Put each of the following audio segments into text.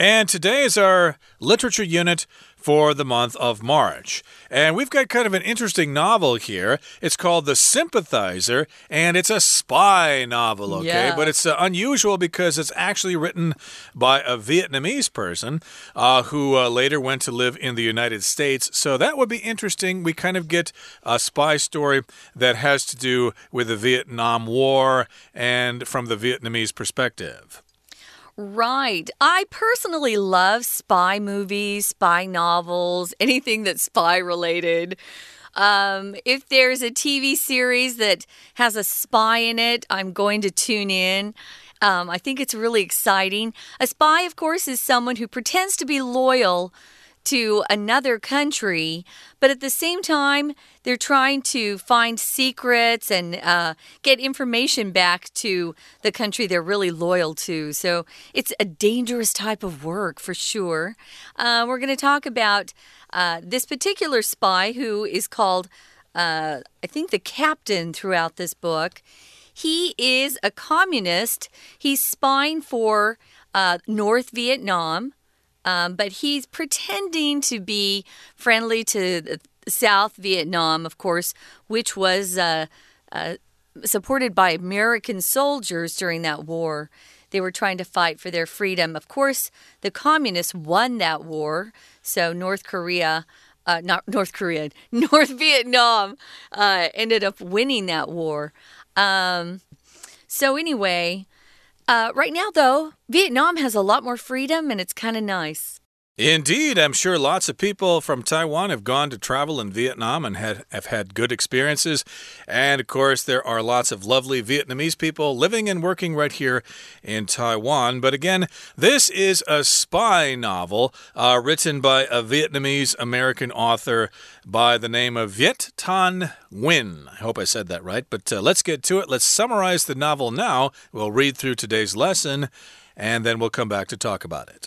And today is our literature unit for the month of March. And we've got kind of an interesting novel here. It's called The Sympathizer, and it's a spy novel, okay? Yeah. But it's uh, unusual because it's actually written by a Vietnamese person uh, who uh, later went to live in the United States. So that would be interesting. We kind of get a spy story that has to do with the Vietnam War and from the Vietnamese perspective. Right. I personally love spy movies, spy novels, anything that's spy related. Um, if there's a TV series that has a spy in it, I'm going to tune in. Um, I think it's really exciting. A spy, of course, is someone who pretends to be loyal to another country, but at the same time, they're trying to find secrets and uh, get information back to the country they're really loyal to. So it's a dangerous type of work for sure. Uh, we're going to talk about uh, this particular spy who is called, uh, I think, the captain throughout this book. He is a communist. He's spying for uh, North Vietnam. Um, but he's pretending to be friendly to South Vietnam, of course, which was uh, uh, supported by American soldiers during that war. They were trying to fight for their freedom. Of course, the communists won that war, so North Korea. Uh, not North Korea, North Vietnam uh, ended up winning that war. Um, so, anyway, uh, right now, though, Vietnam has a lot more freedom and it's kind of nice. Indeed, I'm sure lots of people from Taiwan have gone to travel in Vietnam and had, have had good experiences. And of course, there are lots of lovely Vietnamese people living and working right here in Taiwan. But again, this is a spy novel uh, written by a Vietnamese American author by the name of Viet Thanh Nguyen. I hope I said that right. But uh, let's get to it. Let's summarize the novel now. We'll read through today's lesson and then we'll come back to talk about it.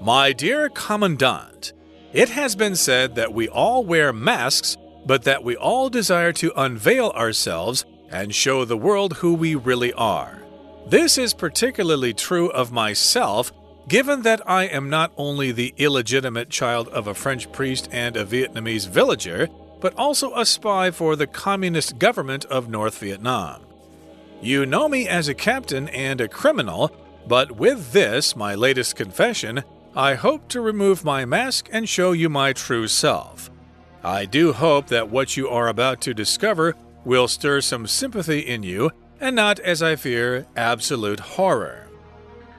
My dear Commandant, it has been said that we all wear masks, but that we all desire to unveil ourselves and show the world who we really are. This is particularly true of myself, given that I am not only the illegitimate child of a French priest and a Vietnamese villager, but also a spy for the communist government of North Vietnam. You know me as a captain and a criminal, but with this, my latest confession, I hope to remove my mask and show you my true self. I do hope that what you are about to discover will stir some sympathy in you and not, as I fear, absolute horror.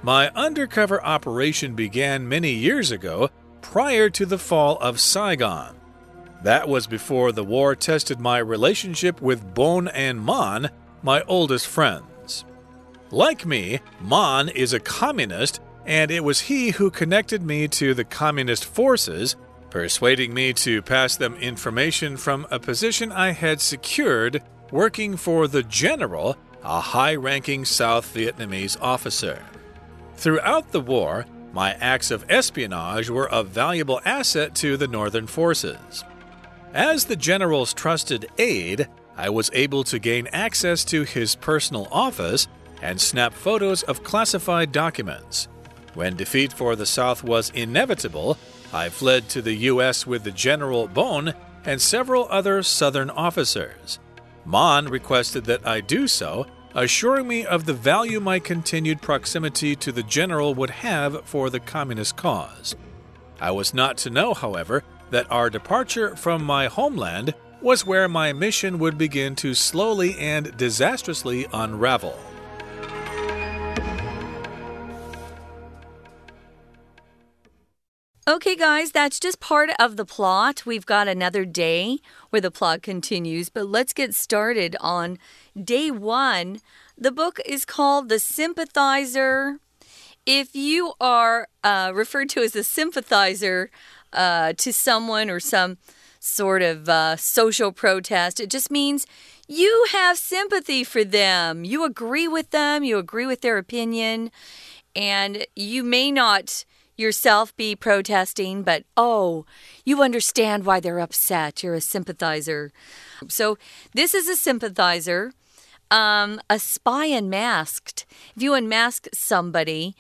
My undercover operation began many years ago, prior to the fall of Saigon. That was before the war tested my relationship with Bon and Mon, my oldest friends. Like me, Mon is a communist and it was he who connected me to the communist forces, persuading me to pass them information from a position I had secured working for the general, a high ranking South Vietnamese officer. Throughout the war, my acts of espionage were a valuable asset to the Northern forces. As the general's trusted aide, I was able to gain access to his personal office and snap photos of classified documents. When defeat for the South was inevitable, I fled to the U.S. with the General Bon and several other Southern officers. Mon requested that I do so, assuring me of the value my continued proximity to the General would have for the Communist cause. I was not to know, however, that our departure from my homeland was where my mission would begin to slowly and disastrously unravel. Okay, guys, that's just part of the plot. We've got another day where the plot continues, but let's get started on day one. The book is called The Sympathizer. If you are uh, referred to as a sympathizer uh, to someone or some sort of uh, social protest, it just means you have sympathy for them. You agree with them, you agree with their opinion, and you may not yourself be protesting, but oh, you understand why they're upset. You're a sympathizer. So, this is a sympathizer. Um, a spy unmasked. If you unmask somebody,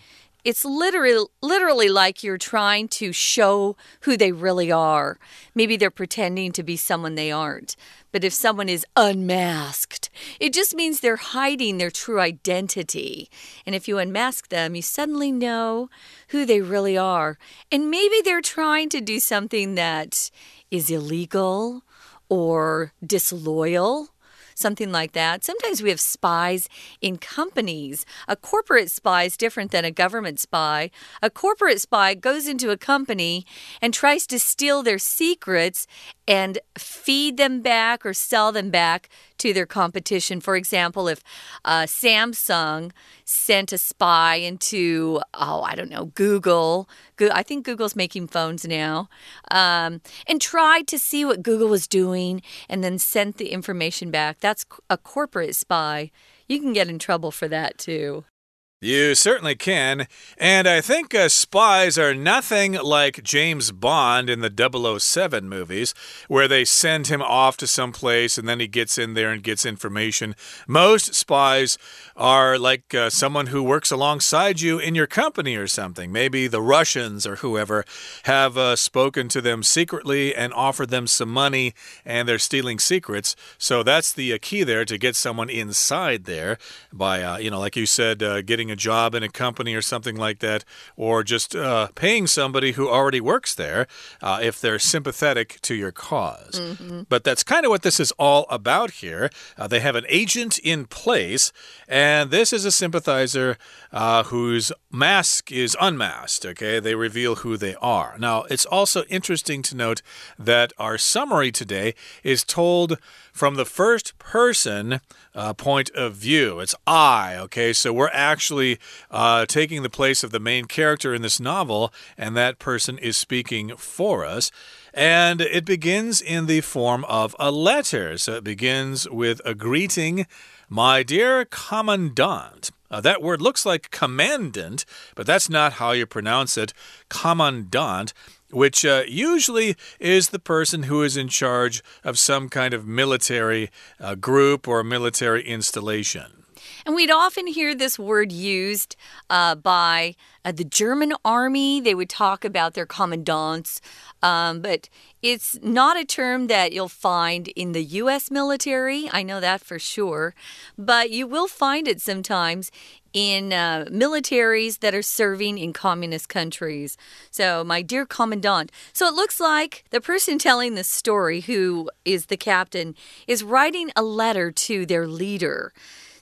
it's literally literally like you're trying to show who they really are. Maybe they're pretending to be someone they aren't. But if someone is unmasked, it just means they're hiding their true identity. And if you unmask them, you suddenly know who they really are. And maybe they're trying to do something that is illegal or disloyal something like that. Sometimes we have spies in companies. A corporate spy is different than a government spy. A corporate spy goes into a company and tries to steal their secrets and feed them back or sell them back to their competition. For example, if uh, Samsung sent a spy into, oh, I don't know, Google, I think Google's making phones now, um, and tried to see what Google was doing and then sent the information back, that's a corporate spy. You can get in trouble for that too. You certainly can. And I think uh, spies are nothing like James Bond in the 007 movies, where they send him off to some place and then he gets in there and gets information. Most spies are like uh, someone who works alongside you in your company or something. Maybe the Russians or whoever have uh, spoken to them secretly and offered them some money and they're stealing secrets. So that's the uh, key there to get someone inside there by, uh, you know, like you said, uh, getting getting a job in a company or something like that, or just uh, paying somebody who already works there uh, if they're sympathetic to your because mm -hmm. But that's kind of what this is all about here. Uh, they have an agent in place, and this is a sympathizer uh, whose mask is unmasked. Okay, they reveal who they are. Now, it's also interesting to note that our summary today is told from the first person uh, point of view. It's I, okay? So we're actually uh, taking the place of the main character in this novel, and that person is speaking for us. And it begins in the form of a letter. So it begins with a greeting My dear Commandant. Uh, that word looks like commandant, but that's not how you pronounce it. Commandant which uh, usually is the person who is in charge of some kind of military uh, group or military installation. And we'd often hear this word used uh, by uh, the German army. They would talk about their commandants, um, but it's not a term that you'll find in the U.S. military. I know that for sure. But you will find it sometimes in uh, militaries that are serving in communist countries. So, my dear commandant. So, it looks like the person telling the story, who is the captain, is writing a letter to their leader.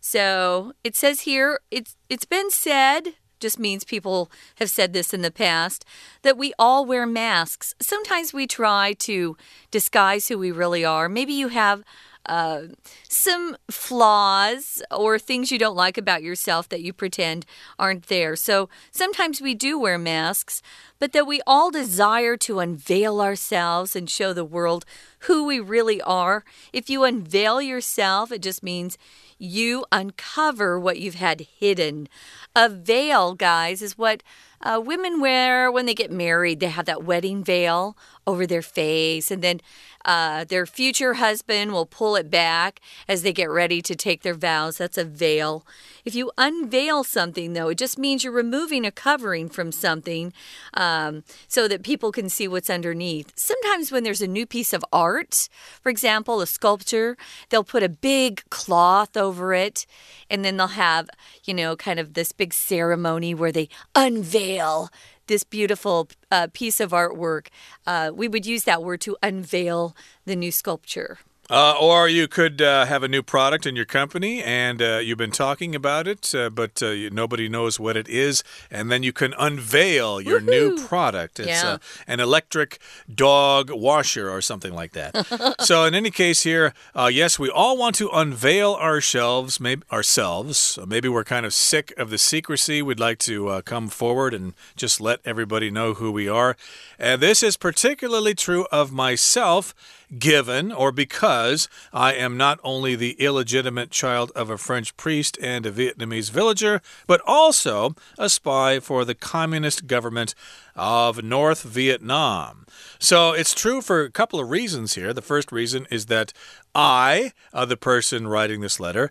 So, it says here, it's, it's been said just means people have said this in the past that we all wear masks. Sometimes we try to disguise who we really are. Maybe you have uh, some flaws or things you don't like about yourself that you pretend aren't there. So sometimes we do wear masks, but that we all desire to unveil ourselves and show the world who we really are. If you unveil yourself, it just means you uncover what you've had hidden. A veil, guys, is what uh, women wear when they get married. They have that wedding veil over their face, and then uh, their future husband will pull it back as they get ready to take their vows. That's a veil. If you unveil something, though, it just means you're removing a covering from something um, so that people can see what's underneath. Sometimes, when there's a new piece of art, for example, a sculpture, they'll put a big cloth over it, and then they'll have, you know, kind of this big ceremony where they unveil this beautiful uh, piece of artwork. Uh, we would use that word to unveil the new sculpture. Uh, or you could uh, have a new product in your company and uh, you've been talking about it, uh, but uh, nobody knows what it is. And then you can unveil your new product. It's yeah. Uh, an electric dog washer or something like that. so, in any case, here, yes, we all want to unveil ourselves, maybe ourselves. Maybe we're kind of sick of the secrecy. We'd like to come forward and just let everybody know who we are. And this is particularly true of myself, given or because I am not only the illegitimate child of a French priest and a Vietnamese villager, but also a spy for the communist government of North Vietnam. So it's true for a couple of reasons here. The first reason is that I, uh, the person writing this letter,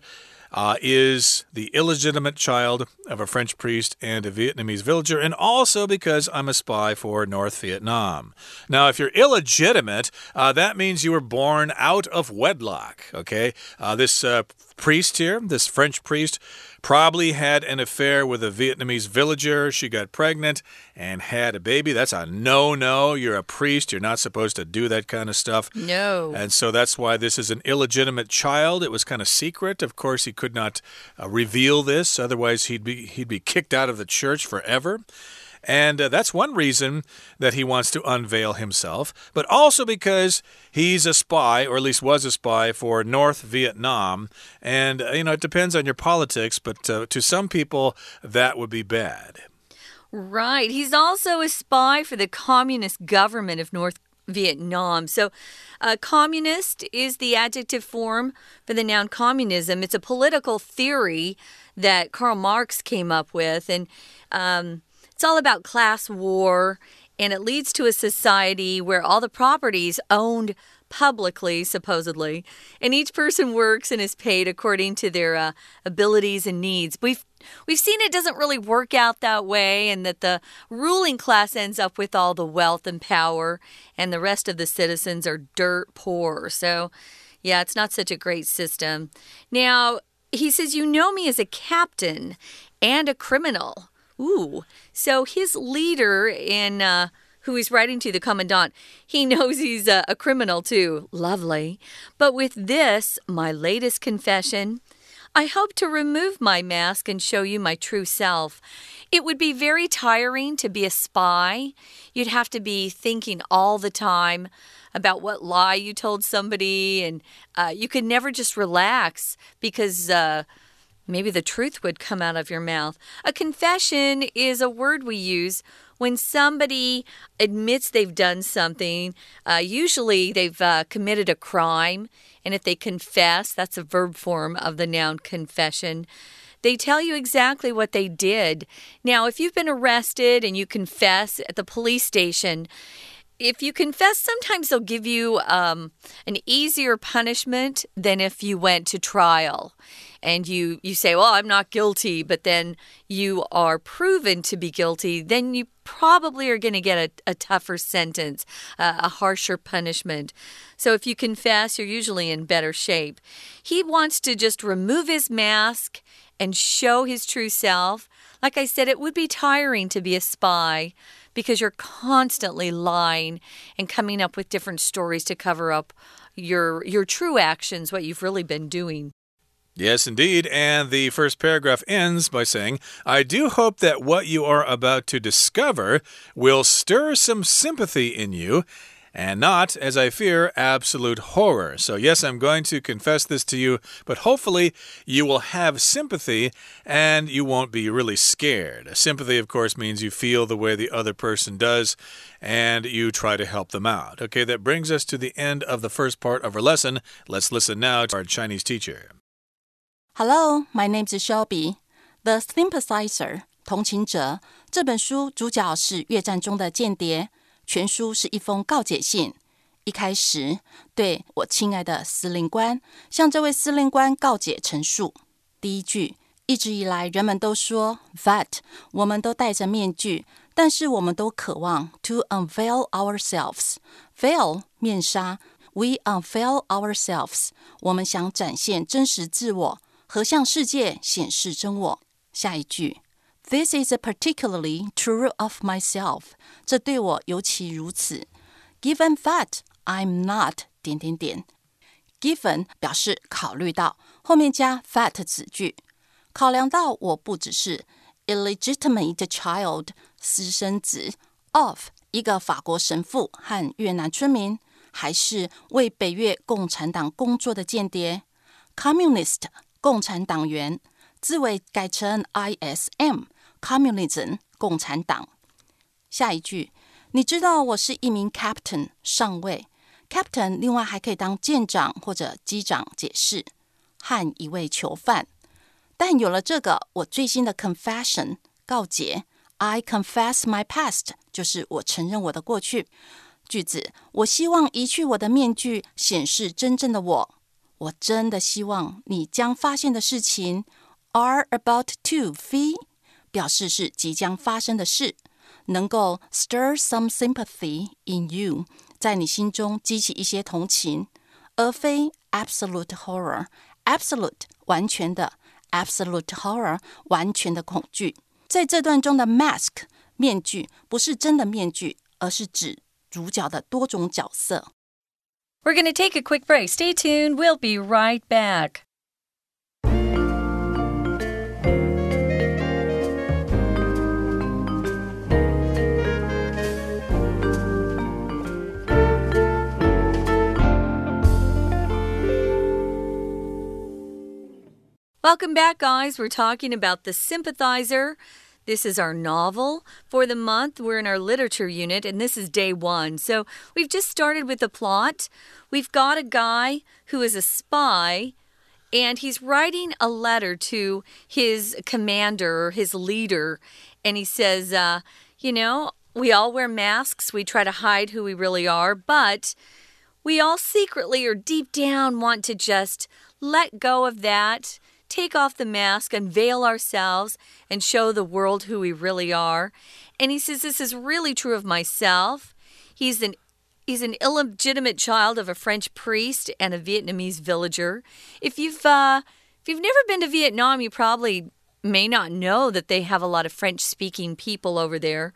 uh, is the illegitimate child of a French priest and a Vietnamese villager, and also because I'm a spy for North Vietnam. Now, if you're illegitimate, uh, that means you were born out of wedlock, okay? Uh, this uh, priest here, this French priest, probably had an affair with a Vietnamese villager. She got pregnant and had a baby. That's a no no. You're a priest. You're not supposed to do that kind of stuff. No. And so that's why this is an illegitimate child. It was kind of secret. Of course, he could not uh, reveal this, otherwise, he'd be, he'd be kicked out of the church forever. And uh, that's one reason that he wants to unveil himself, but also because he's a spy, or at least was a spy, for North Vietnam. And, uh, you know, it depends on your politics, but uh, to some people, that would be bad. Right. He's also a spy for the communist government of North Vietnam. So, uh, communist is the adjective form for the noun communism. It's a political theory that Karl Marx came up with. And, um, it's all about class war, and it leads to a society where all the properties owned publicly, supposedly, and each person works and is paid according to their uh, abilities and needs. We've we've seen it doesn't really work out that way, and that the ruling class ends up with all the wealth and power, and the rest of the citizens are dirt poor. So, yeah, it's not such a great system. Now. He says, You know me as a captain and a criminal. Ooh. So his leader in. Uh, who he's writing to, the commandant, he knows he's a, a, criminal too. Lovely. But with this, my latest confession, I hope to remove my mask and show you my true self. It would be very tiring to be a spy. You'd have to be thinking all the time about what lie you told somebody, and uh, you could never just relax because. Uh, Maybe the truth would come out of your mouth. A confession is a word we use when somebody admits they've done something. Uh, usually they've uh, committed a crime, and if they confess, that's a verb form of the noun confession. They tell you exactly what they did. Now, if you've been arrested and you confess at the police station, if you confess, sometimes they'll give you um, an easier punishment than if you went to trial and you you say, "Well, I'm not guilty," but then you are proven to be guilty, then you probably are going to get a, a, tougher sentence, uh, a harsher punishment. So if you confess, you're usually in better shape. He wants to just remove his mask and show his true self. Like I said, it would be tiring to be a spy because you're constantly lying and coming up with different stories to cover up your your true actions, what you've really been doing. Yes, indeed. And the first paragraph ends by saying, I do hope that what you are about to discover will stir some sympathy in you and not, as I fear, absolute horror. So, yes, I'm going to confess this to you, but hopefully you will have sympathy and you won't be really scared. Sympathy, of course, means you feel the way the other person does and you try to help them out. Okay, that brings us to the end of the first part of our lesson. Let's listen now to our Chinese teacher. Hello, my name is Shelby. The Sympathizer 同情者这本书主角是越战中的间谍， 全书是一封告解信。一开始，对我亲爱的司令官，向这位司令官告解陈述。第一句，一直以来人们都说 that 我们都戴着面具，但是我们都渴望 to unveil ourselves。veil 面纱，we unveil ourselves。我们想展现真实自我。和向世界显示真我。下一句 ，This is particularly true of myself。这对我尤其如此。Given that I'm not 点点点，Given 表示考虑到，后面加 that 子句，考量到我不只是 illegitimate child 私生子 of 一个法国神父和越南村民，还是为北越共产党工作的间谍 communist。共产党员，字尾改成 Communism，共产党。下一句，你知道我是一名 Captain 上尉 Captain 另外还可以当舰长或者机长解释，和一位囚犯。但有了这个，我最新的 confession 告解，I confess my past，就是我承认我的过去。句子，我希望移去我的面具，显示真正的我。我真的希望你将发现的事情 are about to be，表示是即将发生的事，能够 stir some sympathy in you，在你心中激起一些同情，而非 absolute horror。absolute 完全的。Absolute horror，完全的恐惧。在这段中的 mask 面具不是真的面具，而是指主角的多种角色。We're going to take a quick break. Stay tuned. We'll be right back. Welcome back, guys. We're talking about The Sympathizer. This is our novel for the month. We're in our literature unit, and this is day one. So we've just started with the plot. We've got a guy who is a spy, and he's writing a letter to his commander, or his leader, and he says, uh, You know, we all wear masks, we try to hide who we really are, but we all secretly or deep down want to just let go of that take off the mask, unveil ourselves, and show the world who we really are. And he says this is really true of myself. He's an He's an illegitimate child of a French priest and a Vietnamese villager. If you've uh, if you've never been to Vietnam, you probably may not know that they have a lot of French speaking people over there.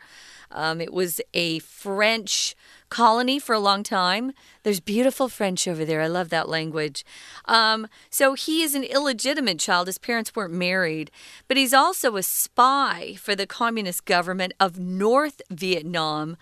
Um, it was a French colony for a long time. There's beautiful French over there. I love that language. Um, so he is an illegitimate child. His parents weren't married, but he's also a spy for the communist government of North Vietnam.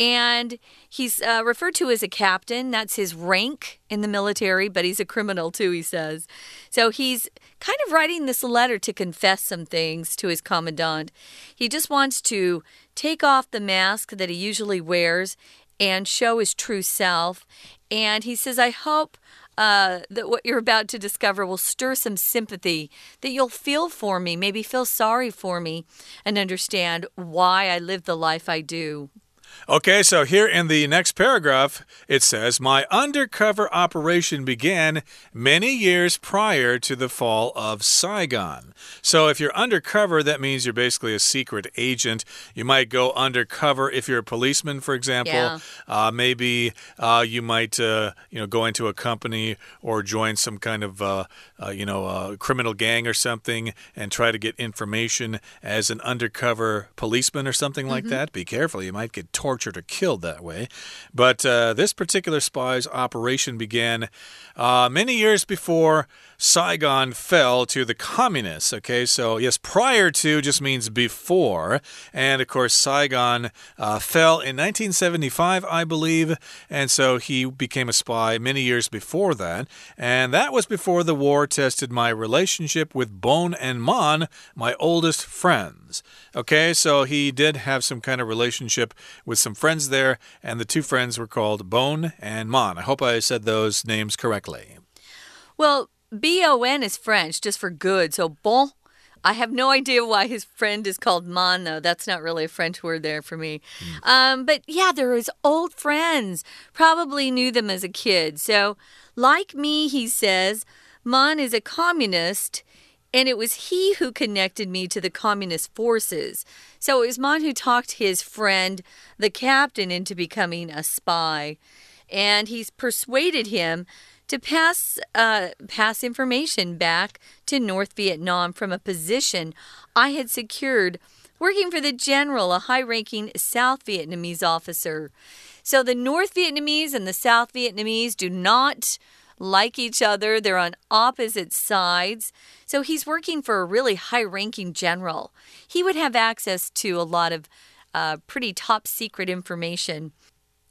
And he's uh, referred to as a captain. That's his rank in the military, but he's a criminal too, he says. So he's kind of writing this letter to confess some things to his commandant. He just wants to take off the mask that he usually wears and show his true self. And he says, I hope uh, that what you're about to discover will stir some sympathy, that you'll feel for me, maybe feel sorry for me, and understand why I live the life I do. Okay, so here in the next paragraph, it says My undercover operation began many years prior to the fall of Saigon. So if you're undercover, that means you're basically a secret agent. You might go undercover if you're a policeman, for example. Yeah. Uh, maybe uh, you might, uh, you know, go into a company or join some kind of, uh, uh, you know, criminal gang or something and try to get information as an undercover policeman or something like mm -hmm. that. Be careful, you might get tortured tortured or killed that way. But uh, this particular spy's operation began uh, many years before Saigon fell to the communists. Okay, so yes, prior to just means before. And of course, Saigon uh, fell in 1975, I believe. And so he became a spy many years before that. And that was before the war tested my relationship with Bone and Mon, my oldest friends. Okay, so he did have some kind of relationship with some friends there. And the two friends were called Bone and Mon. I hope I said those names correctly. Well, B O N is French, just for good. So bon. I have no idea why his friend is called Mon, though. That's not really a French word there for me. Mm. Um, but yeah, they're his old friends. Probably knew them as a kid. So, like me, he says, Mon is a communist. And it was he who connected me to the communist forces. So it was Mon who talked his friend, the captain, into becoming a spy. And he's persuaded him to pass uh, pass information back to North Vietnam from a position I had secured working for the general, a high-ranking South Vietnamese officer. So the North Vietnamese and the South Vietnamese do not like each other. They're on opposite sides. So he's working for a really high ranking general. He would have access to a lot of uh, pretty top secret information.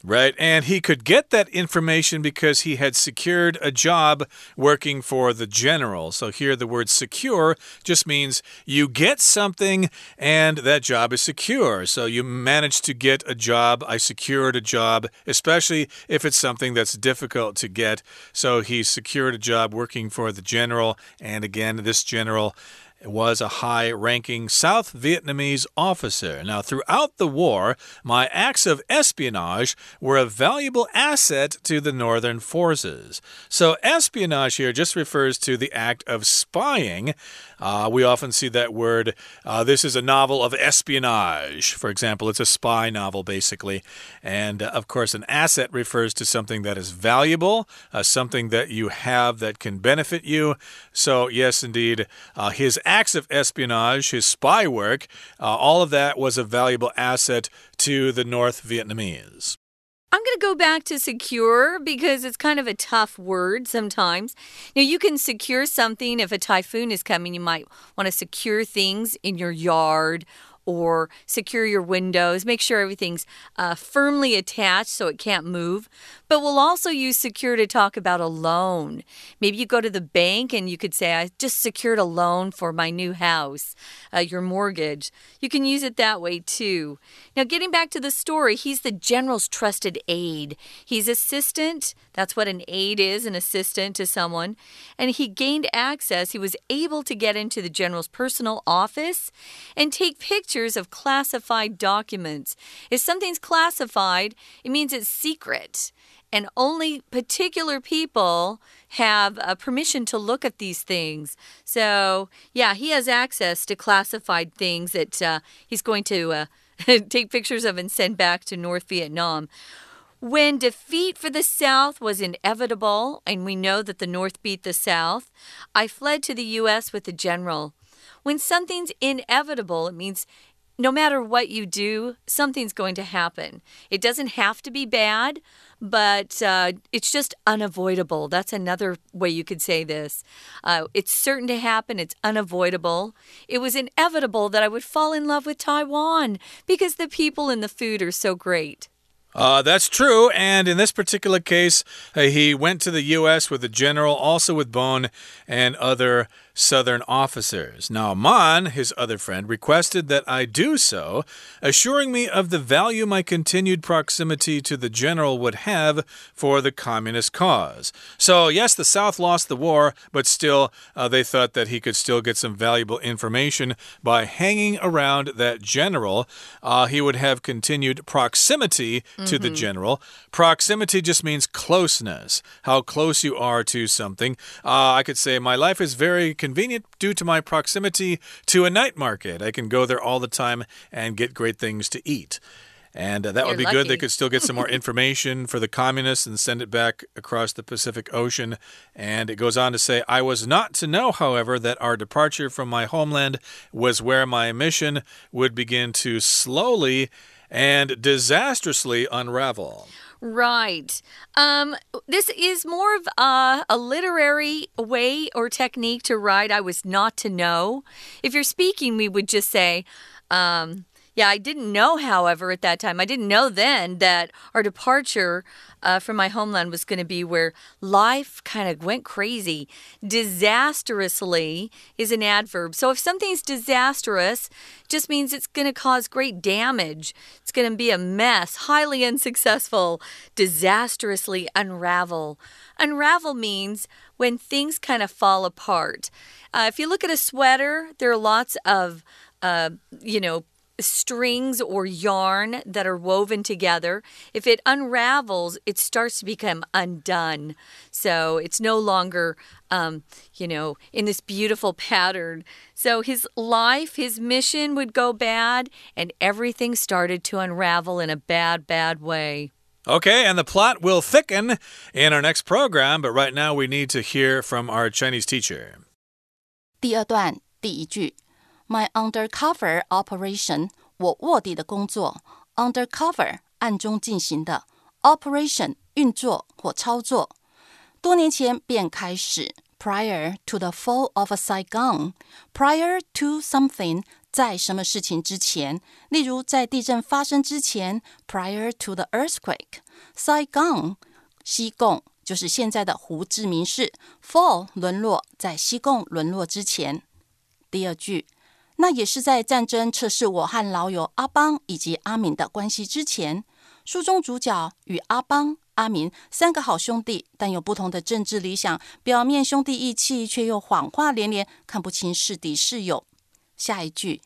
Right, and he could get that information because he had secured a job working for the general. So here the word secure just means you get something and that job is secure. So you managed to get a job. I secured a job, especially if it's something that's difficult to get. So he secured a job working for the general. And again, this general was a high ranking South Vietnamese officer. Now, throughout the war, my acts of espionage were a valuable asset to the Northern forces. So, espionage here just refers to the act of spying. Uh, we often see that word. Uh, this is a novel of espionage. For example, it's a spy novel, basically. And uh, of course, an asset refers to something that is valuable, uh, something that you have that can benefit you. So, yes, indeed, uh, his acts of espionage, his spy work, uh, all of that was a valuable asset to the North Vietnamese. I'm going to go back to secure because it's kind of a tough word sometimes. Now, you can secure something if a typhoon is coming. You might want to secure things in your yard or secure your windows. Make sure everything's uh, firmly attached so it can't move. But we'll also use secure to talk about a loan. Maybe you go to the bank and you could say, I just secured a loan for my new house, uh, your mortgage. You can use it that way too. Now, getting back to the story, he's the general's trusted aide. He's assistant. That's what an aide is an assistant to someone. And he gained access. He was able to get into the general's personal office and take pictures of classified documents. If something's classified, it means it's secret and only particular people have uh, permission to look at these things. So, yeah, he has access to classified things that uh, he's going to uh, take pictures of and send back to North Vietnam. When defeat for the South was inevitable, and we know that the North beat the South, I fled to the U.S. with the general. When something's inevitable, it means no matter what you do, something's going to happen. It doesn't have to be bad, but uh, it's just unavoidable. That's another way you could say this. Uh, it's certain to happen, it's unavoidable. It was inevitable that I would fall in love with Taiwan because the people and the food are so great. Uh, that's true. And in this particular case, uh, he went to the U.S. with the general, also with Bone and other Southern officers. Now, Man, his other friend, requested that I do so, assuring me of the value my continued proximity to the general would have for the communist cause. So, yes, the South lost the war, but still, uh, they thought that he could still get some valuable information by hanging around that general. Uh, he would have continued proximity. To the mm-hmm. general. Proximity just means closeness, how close you are to something. Uh, I could say, My life is very convenient due to my proximity to a night market. I can go there all the time and get great things to eat. And uh, that You're would be lucky. good. They could still get some more information for the communists and send it back across the Pacific Ocean. And it goes on to say, I was not to know, however, that our departure from my homeland was where my mission would begin to slowly and disastrously unravel. Right. Um, this is more of a, a, literary way or technique to write. I was not to know. If you're speaking, we would just say, um, yeah, I didn't know, however, at that time, I didn't know then that our departure uh, from my homeland was going to be where life kind of went crazy. Disastrously is an adverb. So if something's disastrous, just means it's going to cause great damage. It's going to be a mess, highly unsuccessful, disastrously unravel. Unravel means when things kind of fall apart. Uh, if you look at a sweater, there are lots of, uh, you know, strings or yarn that are woven together. If it unravels, it starts to become undone. So it's no longer, um, you know, in this beautiful pattern. So his life, his mission would go bad, and everything started to unravel in a bad, bad way. Okay, and the plot will thicken in our next program, but right now we need to hear from our Chinese teacher. 第二段第一句 My undercover operation，我卧底的工作。Undercover，暗中进行的。Operation，运作或操作。多年前便开始。Prior to the fall of Saigon，prior to something， 在什么事情之前，例如在地震发生之前，prior to the earthquake。Saigon，西贡就是现在的胡志明市，fall 沦落，在西贡沦落之前。第二句， 那也是在战争测试我和老友阿邦以及阿敏的关系之前。书中主角与阿邦、阿明三个好兄弟，但有不同的政治理想，表面兄弟义气，却又谎话连连，看不清是敌是友。下一句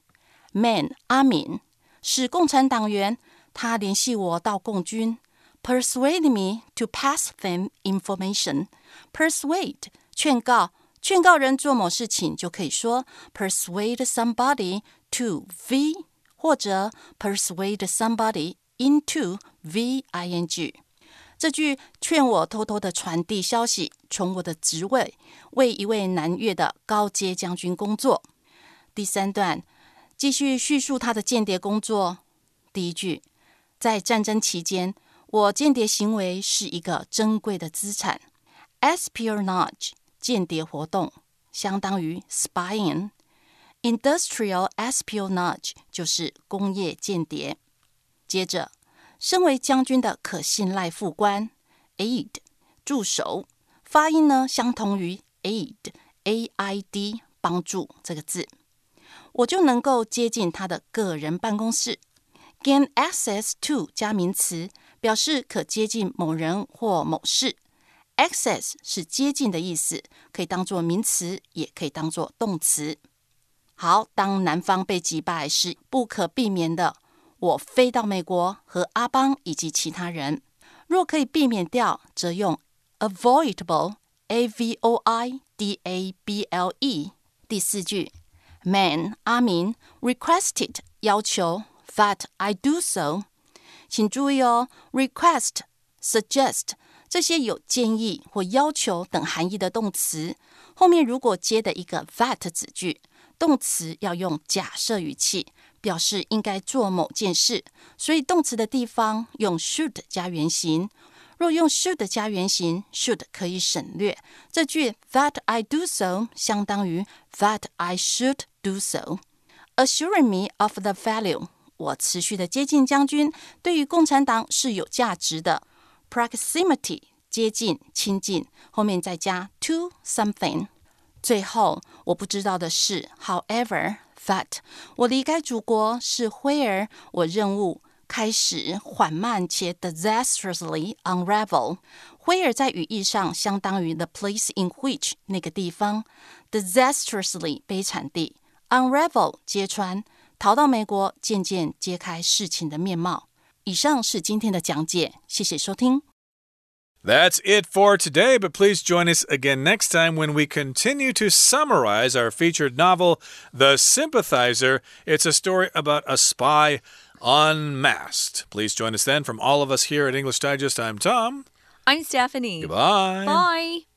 ，Man 阿敏是共产党员，他联系我到共军，persuade me to pass them information。persuade 劝告，劝告人做某事情，就可以说 persuade somebody to v，或者 persuade somebody into v i n g。这句劝我偷偷的传递消息，从我的职位为一位南越的高阶将军工作。第三段继续叙述他的间谍工作。第一句，在战争期间，我间谍行为是一个珍贵的资产。Espionage 间谍活动相当于 spying。Industrial espionage 就是工业间谍。接着，身为将军的可信赖副官 aid 助手，发音呢相同于 aid a i d 帮助这个字。我就能够接近他的个人办公室。Gain access to 加名词，表示可接近某人或某事。Access 是接近的意思，可以当做名词，也可以当做动词。好，当南方被击败是不可避免的。我飞到美国和阿邦以及其他人。若可以避免掉，则用 avoidable，a v o i d a b l e。第四句。Man 阿明 requested 要求 that I do so，请注意哦，request、suggest 这些有建议或要求等含义的动词，后面如果接的一个 that 子句，动词要用假设语气，表示应该做某件事，所以动词的地方用 should 加原形。若用 should 加原形，should 可以省略。这句 that I do so 相当于 that I should do so，assuring me of the value。我持续的接近将军，对于共产党是有价值的。Proximity 接近、亲近，后面再加 to something。最后，我不知道的是，however that 我离开祖国是 where 我任务。开始缓慢且 disastrously unravel。where 在语义上相当于 the place in which 那个地方，disastrously 悲惨地，unravel 揭穿，逃到美国，渐渐揭开事情的面貌。以上是今天的讲解，谢谢收听。That's it for today, but please join us again next time when we continue to summarize our featured novel, The Sympathizer. It's a story about a spy Unmasked. Please join us then. From all of us here at English Digest, I'm Tom. I'm Stephanie. Goodbye. Bye.